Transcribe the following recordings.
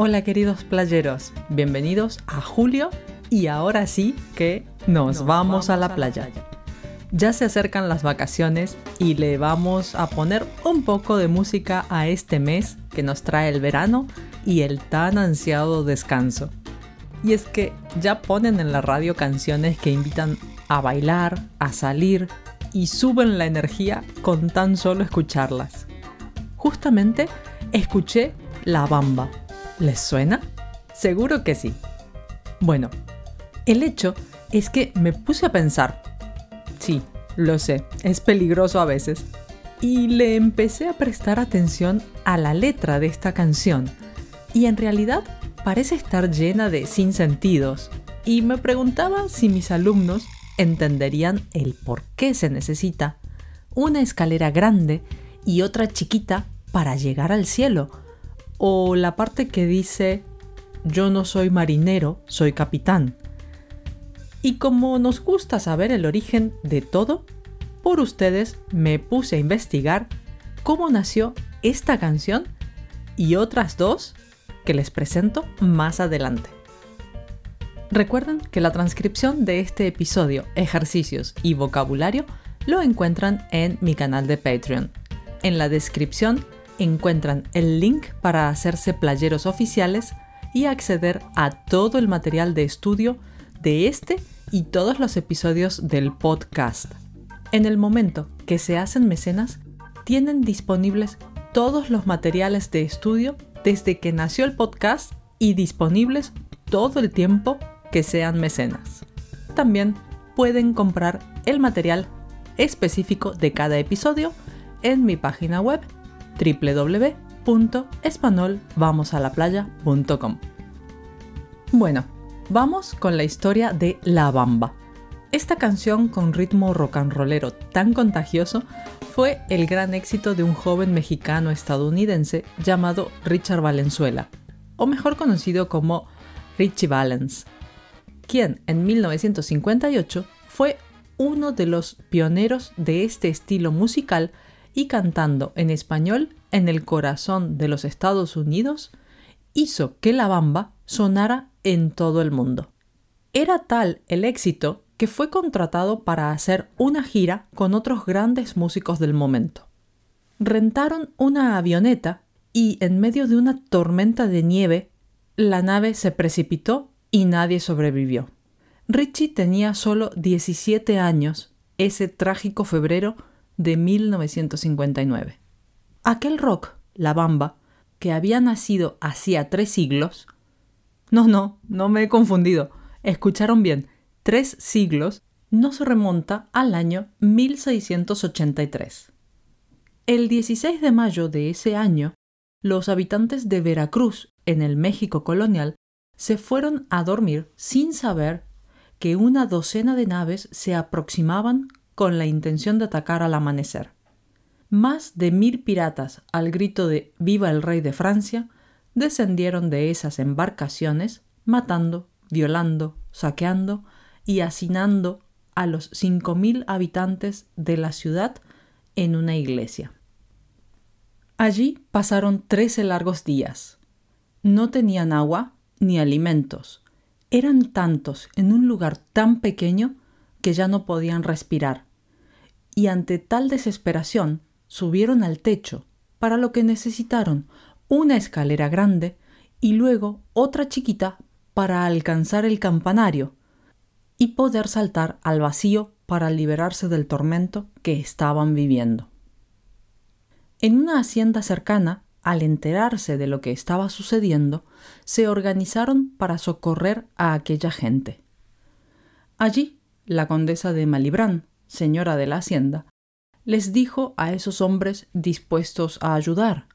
Hola queridos playeros, bienvenidos a Julio y ahora sí que nos, vamos, a la playa. Ya se acercan las vacaciones y le vamos a poner un poco de música a este mes que nos trae el verano y el tan ansiado descanso. Y es que ya ponen en la radio canciones que invitan a bailar, a salir y suben la energía con tan solo escucharlas. Justamente escuché La Bamba ¿Les suena? Seguro que sí. Bueno, el hecho es que me puse a pensar. Sí, lo sé, es peligroso a veces. Y le empecé a prestar atención a la letra de esta canción. Y en realidad parece estar llena de sinsentidos. Y me preguntaba si mis alumnos entenderían el por qué se necesita una escalera grande y otra chiquita para llegar al cielo o la parte que dice yo no soy marinero, soy capitán. Y como nos gusta saber el origen de todo, por ustedes me puse a investigar cómo nació esta canción y otras dos que les presento más adelante. Recuerden que la transcripción de este episodio, ejercicios y vocabulario lo encuentran en mi canal de Patreon. En la descripción encuentran el link para hacerse playeros oficiales y acceder a todo el material de estudio de este y todos los episodios del podcast. En el momento que se hacen mecenas, tienen disponibles todos los materiales de estudio desde que nació el podcast y disponibles todo el tiempo que sean mecenas. También pueden comprar el material específico de cada episodio en mi página web www.espanolvamosalaplaya.com. Bueno, vamos con la historia de La Bamba. Esta canción con ritmo rock and rollero tan contagioso fue el gran éxito de un joven mexicano estadounidense llamado Richard Valenzuela, o mejor conocido como Richie Valens, quien en 1958 fue uno de los pioneros de este estilo musical y cantando en español en el corazón de los Estados Unidos, hizo que la bamba sonara en todo el mundo. Era tal el éxito que fue contratado para hacer una gira con otros grandes músicos del momento. Rentaron una avioneta y en medio de una tormenta de nieve, la nave se precipitó y nadie sobrevivió. Richie tenía solo 17 años ese trágico febrero de 1959. Aquel rock, la bamba, que había nacido hacía tres siglos. No, no, no me he confundido. Escucharon bien, tres siglos no se remonta al año 1683. El 16 de mayo de ese año, los habitantes de Veracruz, en el México colonial, se fueron a dormir sin saber que una docena de naves se aproximaban con la intención de atacar al amanecer. Más de mil piratas, al grito de Viva el rey de Francia, descendieron de esas embarcaciones, matando, violando, saqueando y hacinando a los cinco mil habitantes de la ciudad en una iglesia. Allí pasaron trece largos días. No tenían agua ni alimentos. Eran tantos en un lugar tan pequeño que ya no podían respirar y ante tal desesperación subieron al techo, para lo que necesitaron una escalera grande y luego otra chiquita para alcanzar el campanario y poder saltar al vacío para liberarse del tormento que estaban viviendo. En una hacienda cercana, al enterarse de lo que estaba sucediendo, se organizaron para socorrer a aquella gente. Allí, la condesa de Malibrán, señora de la hacienda, les dijo a esos hombres dispuestos a ayudar.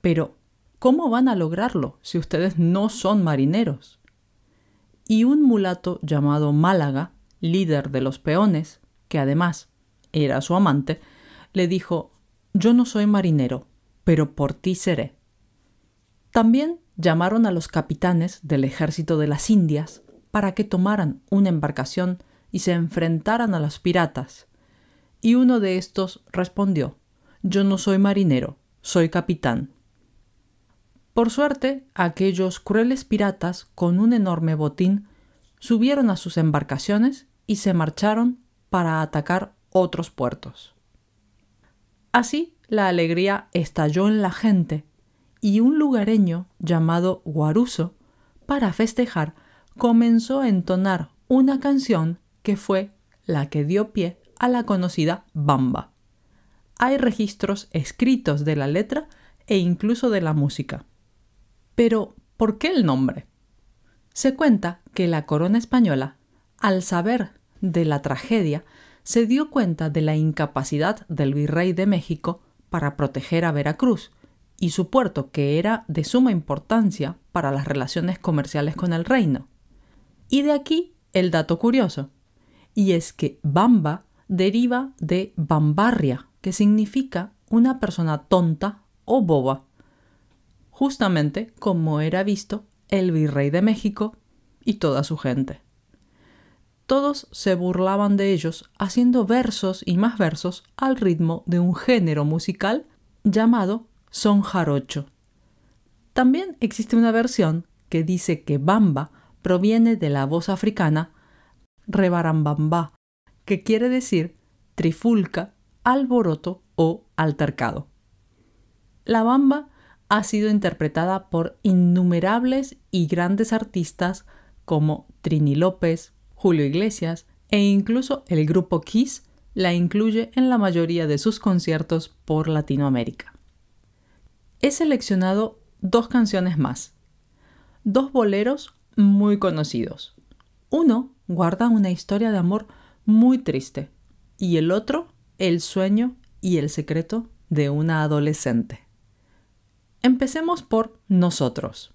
Pero, ¿cómo van a lograrlo si ustedes no son marineros? Y un mulato llamado Málaga, líder de los peones, que además era su amante, le dijo Yo no soy marinero, pero por ti seré. También llamaron a los capitanes del ejército de las Indias para que tomaran una embarcación y se enfrentaran a los piratas. Y uno de estos respondió Yo no soy marinero, soy capitán. Por suerte, aquellos crueles piratas, con un enorme botín, subieron a sus embarcaciones y se marcharon para atacar otros puertos. Así, la alegría estalló en la gente y un lugareño llamado Guaruso, para festejar, comenzó a entonar una canción que fue la que dio pie a la conocida Bamba. Hay registros escritos de la letra e incluso de la música. Pero, ¿por qué el nombre? Se cuenta que la corona española, al saber de la tragedia, se dio cuenta de la incapacidad del virrey de México para proteger a Veracruz y su puerto, que era de suma importancia para las relaciones comerciales con el reino. Y de aquí el dato curioso, y es que Bamba deriva de Bambarria, que significa una persona tonta o boba justamente como era visto el virrey de México y toda su gente. Todos se burlaban de ellos haciendo versos y más versos al ritmo de un género musical llamado son jarocho. También existe una versión que dice que bamba proviene de la voz africana rebarambamba, que quiere decir trifulca, alboroto o altercado. La bamba ha sido interpretada por innumerables y grandes artistas como Trini López, Julio Iglesias e incluso el grupo Kiss la incluye en la mayoría de sus conciertos por Latinoamérica. He seleccionado dos canciones más, dos boleros muy conocidos. Uno guarda una historia de amor muy triste y el otro el sueño y el secreto de una adolescente. Empecemos por nosotros.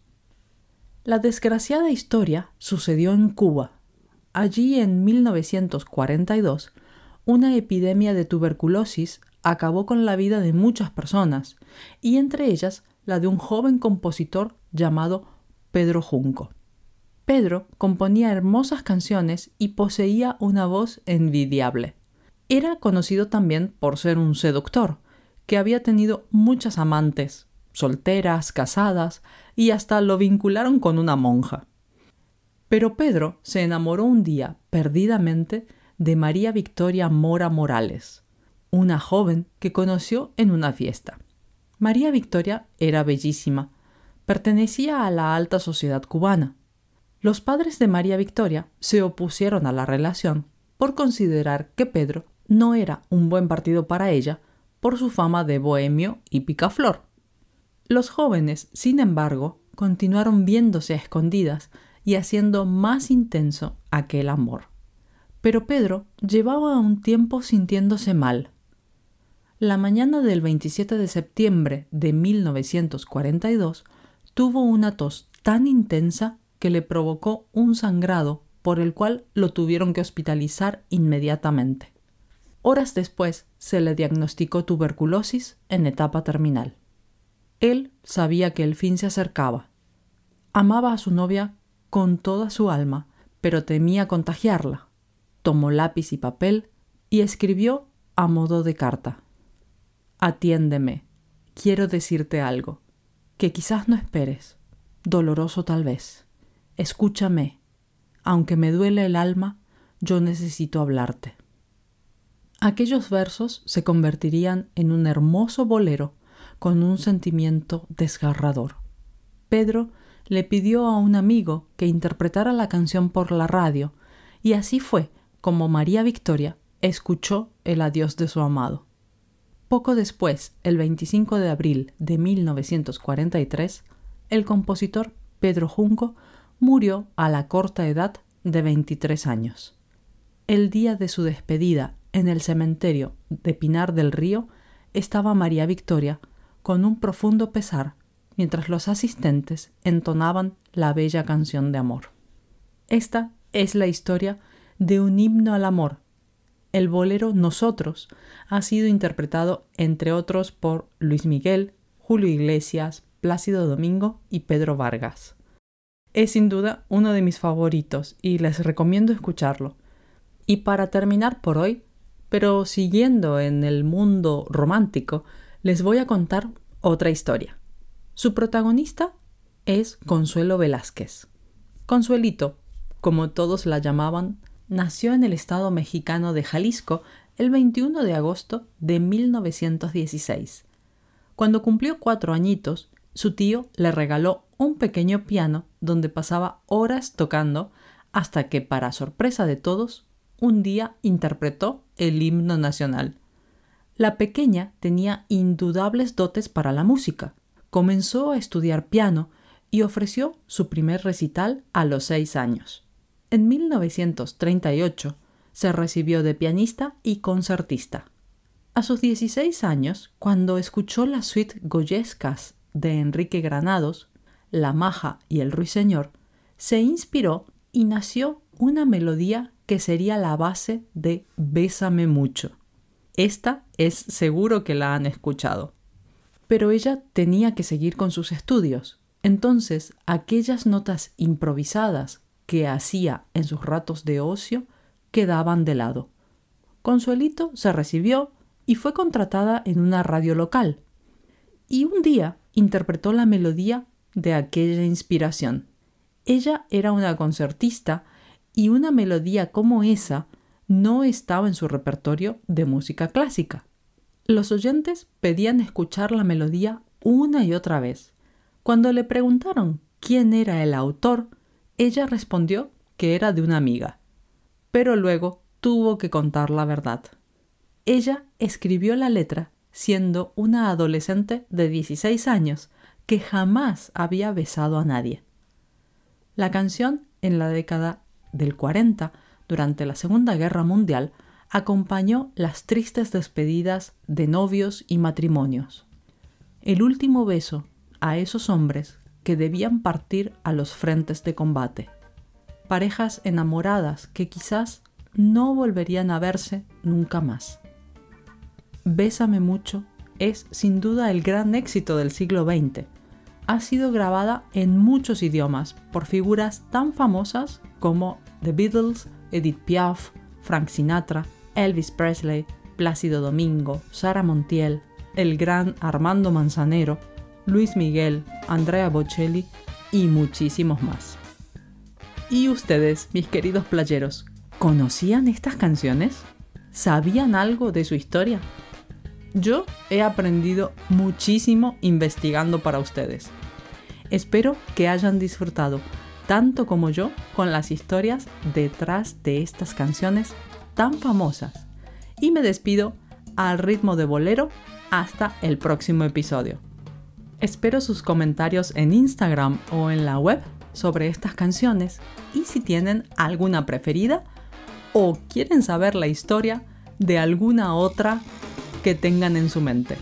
La desgraciada historia sucedió en Cuba. Allí en 1942, una epidemia de tuberculosis acabó con la vida de muchas personas, y entre ellas la de un joven compositor llamado Pedro Junco. Pedro componía hermosas canciones y poseía una voz envidiable. Era conocido también por ser un seductor, que había tenido muchas amantes, solteras, casadas, y hasta lo vincularon con una monja. Pero Pedro se enamoró un día, perdidamente, de María Victoria Mora Morales, una joven que conoció en una fiesta. María Victoria era bellísima, pertenecía a la alta sociedad cubana. Los padres de María Victoria se opusieron a la relación por considerar que Pedro no era un buen partido para ella por su fama de bohemio y picaflor. Los jóvenes, sin embargo, continuaron viéndose a escondidas y haciendo más intenso aquel amor. Pero Pedro llevaba un tiempo sintiéndose mal. La mañana del 27 de septiembre de 1942 tuvo una tos tan intensa que le provocó un sangrado por el cual lo tuvieron que hospitalizar inmediatamente. Horas después se le diagnosticó tuberculosis en etapa terminal. Él sabía que el fin se acercaba. Amaba a su novia con toda su alma, pero temía contagiarla. Tomó lápiz y papel y escribió a modo de carta. Atiéndeme, quiero decirte algo, que quizás no esperes, doloroso tal vez. Escúchame, aunque me duele el alma, yo necesito hablarte. Aquellos versos se convertirían en un hermoso bolero con un sentimiento desgarrador. Pedro le pidió a un amigo que interpretara la canción por la radio, y así fue como María Victoria escuchó el adiós de su amado. Poco después, el 25 de abril de 1943, el compositor Pedro Junco murió a la corta edad de 23 años. El día de su despedida en el cementerio de Pinar del Río estaba María Victoria con un profundo pesar mientras los asistentes entonaban la bella canción de amor. Esta es la historia de un himno al amor. El bolero Nosotros ha sido interpretado entre otros por Luis Miguel, Julio Iglesias, Plácido Domingo y Pedro Vargas. Es sin duda uno de mis favoritos y les recomiendo escucharlo. Y para terminar por hoy, pero siguiendo en el mundo romántico, les voy a contar otra historia. Su protagonista es Consuelo Velázquez. Consuelito, como todos la llamaban, nació en el estado mexicano de Jalisco el 21 de agosto de 1916. Cuando cumplió cuatro añitos, su tío le regaló un pequeño piano donde pasaba horas tocando hasta que, para sorpresa de todos, un día interpretó el himno nacional. La pequeña tenía indudables dotes para la música. Comenzó a estudiar piano y ofreció su primer recital a los seis años. En 1938 se recibió de pianista y concertista. A sus 16 años, cuando escuchó la suite goyescas de Enrique Granados, La Maja y el Ruiseñor, se inspiró y nació una melodía que sería la base de Bésame mucho. Esta es seguro que la han escuchado. Pero ella tenía que seguir con sus estudios. Entonces, aquellas notas improvisadas que hacía en sus ratos de ocio quedaban de lado. Consuelito se recibió y fue contratada en una radio local. Y un día interpretó la melodía de aquella inspiración. Ella era una concertista y una melodía como esa no estaba en su repertorio de música clásica. Los oyentes pedían escuchar la melodía una y otra vez. Cuando le preguntaron quién era el autor, ella respondió que era de una amiga. Pero luego tuvo que contar la verdad. Ella escribió la letra siendo una adolescente de 16 años que jamás había besado a nadie. La canción, en la década del 40, durante la Segunda Guerra Mundial, acompañó las tristes despedidas de novios y matrimonios. El último beso a esos hombres que debían partir a los frentes de combate. Parejas enamoradas que quizás no volverían a verse nunca más. Bésame mucho es sin duda el gran éxito del siglo XX, ha sido grabada en muchos idiomas por figuras tan famosas como The Beatles, Edith Piaf, Frank Sinatra, Elvis Presley, Plácido Domingo, Sara Montiel, el gran Armando Manzanero, Luis Miguel, Andrea Bocelli y muchísimos más. ¿Y ustedes, mis queridos playeros, conocían estas canciones? ¿Sabían algo de su historia? Yo he aprendido muchísimo investigando para ustedes. Espero que hayan disfrutado tanto como yo con las historias detrás de estas canciones tan famosas. Y me despido al ritmo de bolero hasta el próximo episodio. Espero sus comentarios en Instagram o en la web sobre estas canciones y si tienen alguna preferida o quieren saber la historia de alguna otra que tengan en su mente.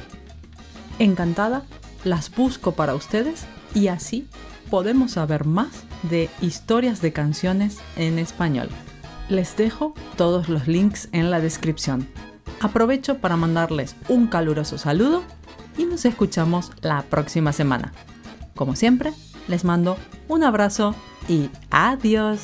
Encantada, las busco para ustedes y así podemos saber más de historias de canciones en español. Les dejo todos los links en la descripción. Aprovecho para mandarles un caluroso saludo y nos escuchamos la próxima semana. Como siempre, les mando un abrazo y adiós.